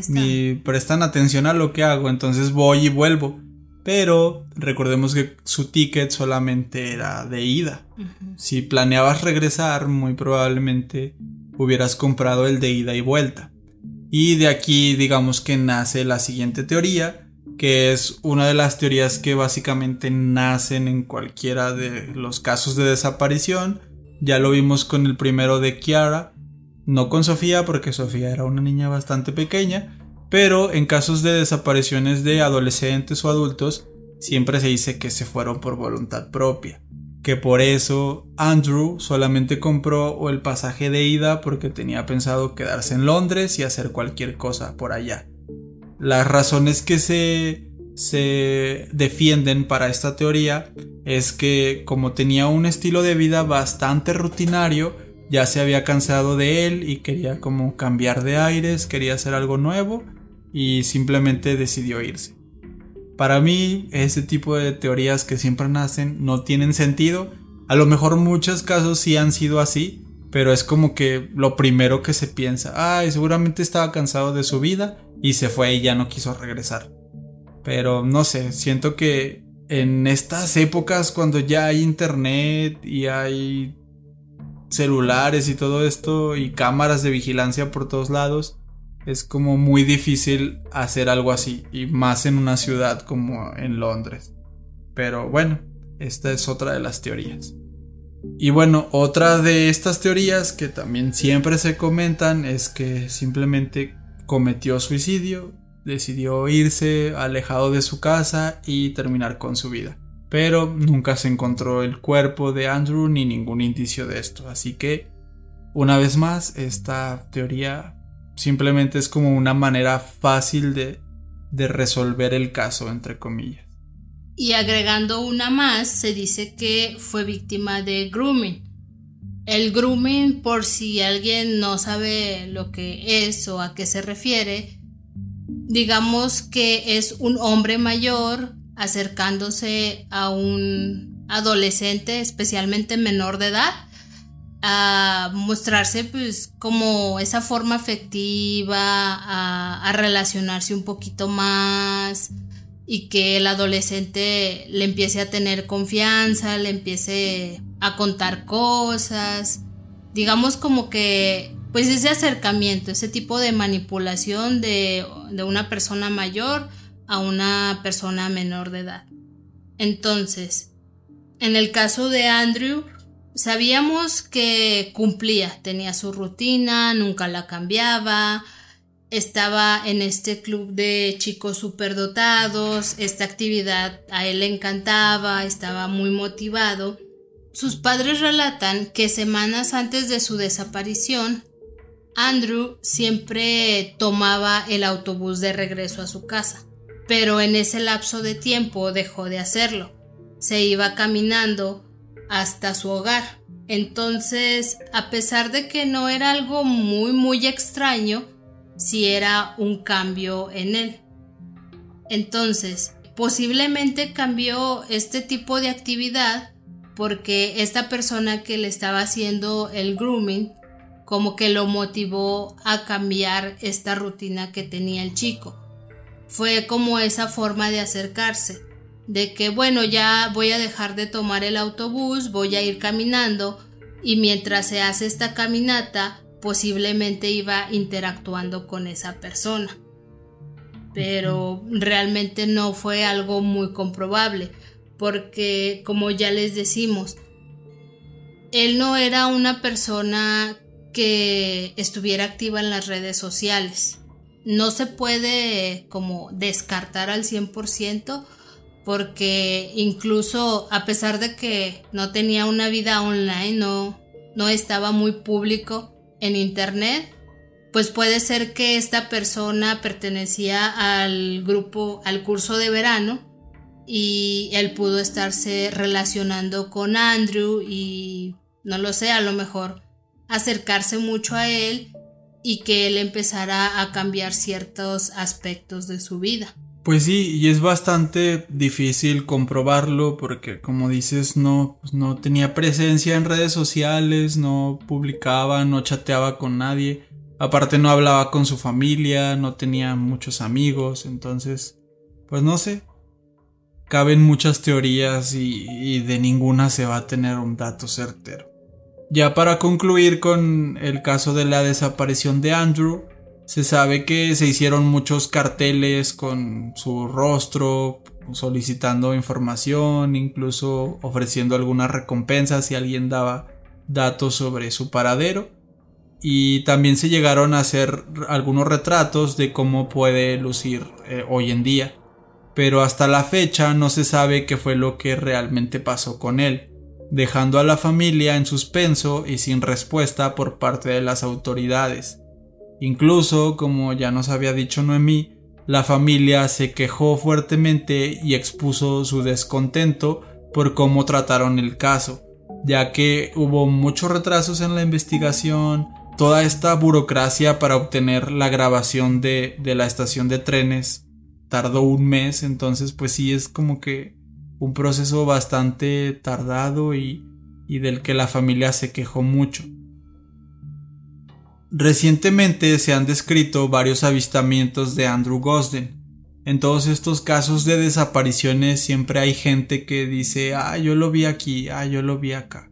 ni prestan atención a lo que hago, entonces voy y vuelvo. Pero recordemos que su ticket solamente era de ida. Si planeabas regresar, muy probablemente hubieras comprado el de ida y vuelta. Y de aquí digamos que nace la siguiente teoría, que es una de las teorías que básicamente nacen en cualquiera de los casos de desaparición. Ya lo vimos con el primero de Kiara, no con Sofía porque Sofía era una niña bastante pequeña, pero en casos de desapariciones de adolescentes o adultos siempre se dice que se fueron por voluntad propia que por eso Andrew solamente compró el pasaje de ida porque tenía pensado quedarse en Londres y hacer cualquier cosa por allá. Las razones que se, se defienden para esta teoría es que como tenía un estilo de vida bastante rutinario, ya se había cansado de él y quería como cambiar de aires, quería hacer algo nuevo y simplemente decidió irse. Para mí, ese tipo de teorías que siempre nacen no tienen sentido. A lo mejor muchos casos sí han sido así, pero es como que lo primero que se piensa, ay, seguramente estaba cansado de su vida y se fue y ya no quiso regresar. Pero no sé, siento que en estas épocas cuando ya hay internet y hay celulares y todo esto y cámaras de vigilancia por todos lados, es como muy difícil hacer algo así, y más en una ciudad como en Londres. Pero bueno, esta es otra de las teorías. Y bueno, otra de estas teorías que también siempre se comentan es que simplemente cometió suicidio, decidió irse alejado de su casa y terminar con su vida. Pero nunca se encontró el cuerpo de Andrew ni ningún indicio de esto, así que una vez más esta teoría Simplemente es como una manera fácil de, resolver el caso, entre comillas. Y agregando una más, se dice que fue víctima de grooming. El grooming, por si alguien no sabe lo que es o a qué se refiere, digamos que es un hombre mayor acercándose a un adolescente, especialmente menor de edad, a mostrarse pues como esa forma afectiva, a, relacionarse un poquito más y que el adolescente le empiece a tener confianza, le empiece a contar cosas, digamos como que pues ese acercamiento, ese tipo de manipulación de, de una persona mayor a una persona menor de edad. Entonces, en el caso de Andrew, Sabíamos que cumplía, tenía su rutina, nunca la cambiaba, estaba en este club de chicos superdotados, esta actividad a él le encantaba, estaba muy motivado. Sus padres relatan que semanas antes de su desaparición, Andrew siempre tomaba el autobús de regreso a su casa. pero en ese lapso de tiempo dejó de hacerlo. Se iba caminando hasta su hogar. Entonces, a pesar de que no era algo muy, muy extraño, sí era un cambio en él. Entonces, posiblemente cambió este tipo de actividad porque esta persona que le estaba haciendo el grooming como que lo motivó a cambiar esta rutina que tenía el chico. Fue como esa forma de acercarse, de que bueno, ya voy a dejar de tomar el autobús, voy a ir caminando y mientras se hace esta caminata posiblemente iba interactuando con esa persona. Pero realmente no fue algo muy comprobable, porque como ya les decimos, él no era una persona que estuviera activa en las redes sociales. No se puede como descartar al 100% porque incluso a pesar de que no tenía una vida online, no, no estaba muy público en internet, pues puede ser que esta persona pertenecía al grupo, al curso de verano y él pudo estarse relacionando con Andrew y no lo sé, a lo mejor acercarse mucho a él y que él empezara a cambiar ciertos aspectos de su vida. Pues sí, y es bastante difícil comprobarlo porque como dices no, pues no tenía presencia en redes sociales, no publicaba, no chateaba con nadie, aparte no hablaba con su familia, no tenía muchos amigos, entonces, pues no sé, caben muchas teorías y, y de ninguna se va a tener un dato certero. Ya para concluir con el caso de la desaparición de Andrew, se sabe que se hicieron muchos carteles con su rostro, solicitando información, incluso ofreciendo algunas recompensas si alguien daba datos sobre su paradero. Y también se llegaron a hacer algunos retratos de cómo puede lucir eh, hoy en día. Pero hasta la fecha no se sabe qué fue lo que realmente pasó con él dejando a la familia en suspenso y sin respuesta por parte de las autoridades. Incluso, como ya nos había dicho Noemí, la familia se quejó fuertemente y expuso su descontento por cómo trataron el caso, ya que hubo muchos retrasos en la investigación, toda esta burocracia para obtener la grabación de, de la estación de trenes tardó un mes, entonces pues sí es como que un proceso bastante tardado y, del que la familia se quejó mucho. Recientemente se han descrito varios avistamientos de Andrew Gosden. En todos estos casos de desapariciones siempre hay gente que dice, ah, yo lo vi aquí, ah, yo lo vi acá.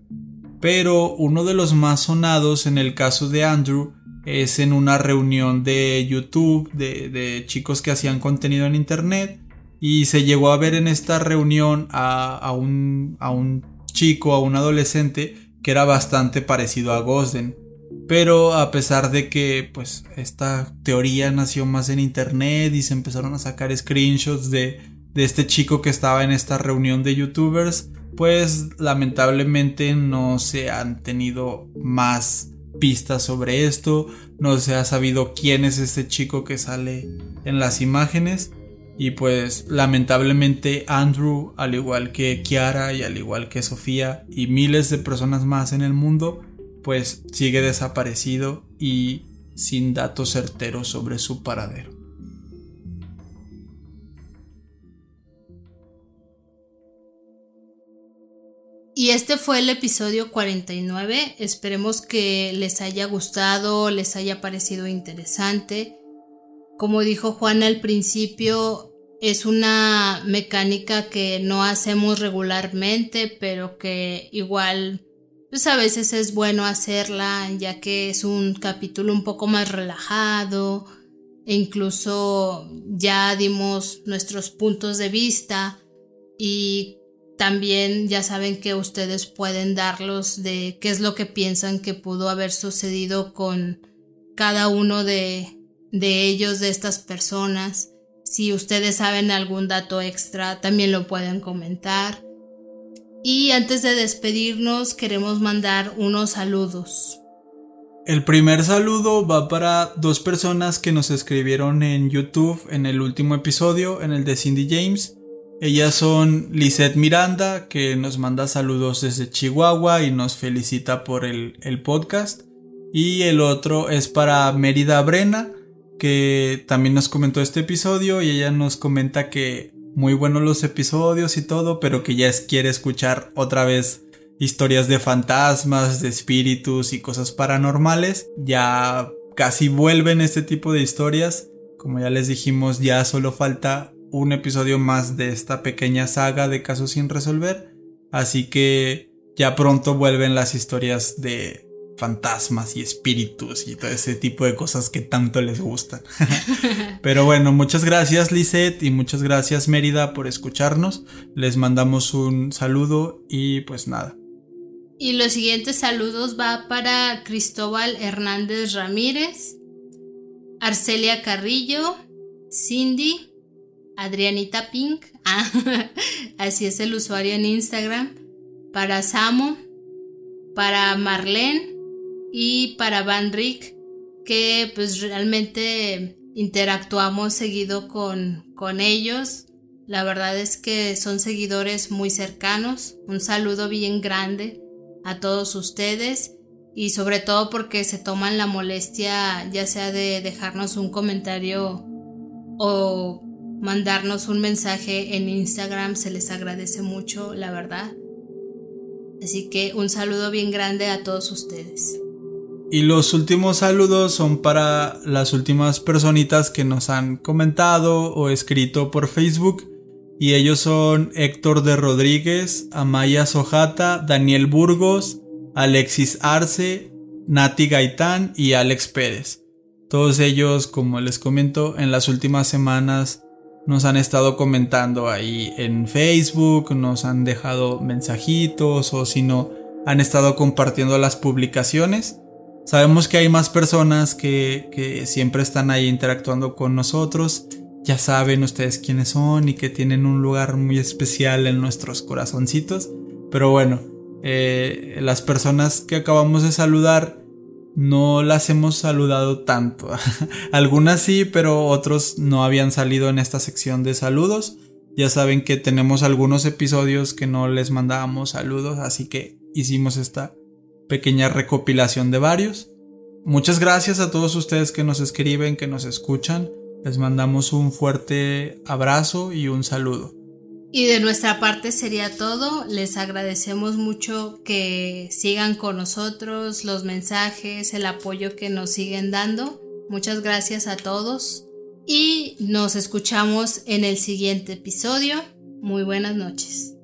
Pero uno de los más sonados en el caso de Andrew es en una reunión de YouTube de, chicos que hacían contenido en Internet y se llegó a ver en esta reunión a, un, a un chico, a un adolescente que era bastante parecido a Gosden. Pero a pesar de que pues esta teoría nació más en internet y se empezaron a sacar screenshots de, de este chico que estaba en esta reunión de youtubers, pues lamentablemente no se han tenido más pistas sobre esto, no se ha sabido quién es este chico que sale en las imágenes y pues lamentablemente Andrew, al igual que Kiara y al igual que Sofía y miles de personas más en el mundo, pues sigue desaparecido y sin datos certeros sobre su paradero. Y este fue el episodio 49. Esperemos que les haya gustado, les haya parecido interesante. Como dijo Juan al principio, es una mecánica que no hacemos regularmente, pero que igual pues a veces es bueno hacerla, ya que es un capítulo un poco más relajado e incluso ya dimos nuestros puntos de vista y también ya saben que ustedes pueden darlos de qué es lo que piensan que pudo haber sucedido con cada uno de de ellos, de estas personas. Si ustedes saben algún dato extra, también lo pueden comentar. Y antes de despedirnos, queremos mandar unos saludos. El primer saludo va para dos personas que nos escribieron en YouTube en el último episodio, en el de Cindy James. Ellas son Lisette Miranda, que nos manda saludos desde Chihuahua y nos felicita por el, el podcast. Y el otro es para Mérida Brena, que también nos comentó este episodio y ella nos comenta que muy buenos los episodios y todo, pero que ya quiere escuchar otra vez historias de fantasmas, de espíritus y cosas paranormales. Ya casi vuelven este tipo de historias. Como ya les dijimos, ya solo falta un episodio más de esta pequeña saga de casos sin resolver. Así que ya pronto vuelven las historias de fantasmas y espíritus y todo ese tipo de cosas que tanto les gustan. (laughs) Pero bueno, muchas gracias Lisette y muchas gracias Mérida por escucharnos. Les mandamos un saludo y pues nada, y los siguientes saludos va para Cristóbal Hernández Ramírez, Arcelia Carrillo, Cindy, Adrianita Pink, (laughs) ah, así es el usuario en Instagram, para Samo, para Marlene y para Van Rick, que pues realmente interactuamos seguido con, con ellos. La verdad es que son seguidores muy cercanos. Un saludo bien grande a todos ustedes y sobre todo porque se toman la molestia ya sea de dejarnos un comentario o mandarnos un mensaje en Instagram, se les agradece mucho, la verdad. Así que un saludo bien grande a todos ustedes. Y los últimos saludos son para las últimas personitas que nos han comentado o escrito por Facebook y ellos son Héctor de Rodríguez, Amaya Sojata, Daniel Burgos, Alexis Arce, Nati Gaitán y Alex Pérez. Todos ellos, como les comento, en las últimas semanas nos han estado comentando ahí en Facebook, nos han dejado mensajitos o si no, han estado compartiendo las publicaciones. Sabemos que hay más personas que, siempre están ahí interactuando con nosotros ya saben ustedes quiénes son y que tienen un lugar muy especial en nuestros corazoncitos. Pero bueno, eh, las personas que acabamos de saludar no las hemos saludado tanto. (laughs) Algunas sí, pero otros no habían salido en esta sección de saludos. Ya saben que tenemos algunos episodios que no les mandábamos saludos, así que hicimos esta pequeña recopilación de varios. Muchas gracias a todos ustedes que nos escriben, que nos escuchan. Les mandamos un fuerte abrazo y un saludo. Y de nuestra parte sería todo. Les agradecemos mucho que sigan con nosotros, los mensajes, el apoyo que nos siguen dando. Muchas gracias a todos y nos escuchamos en el siguiente episodio. Muy buenas noches.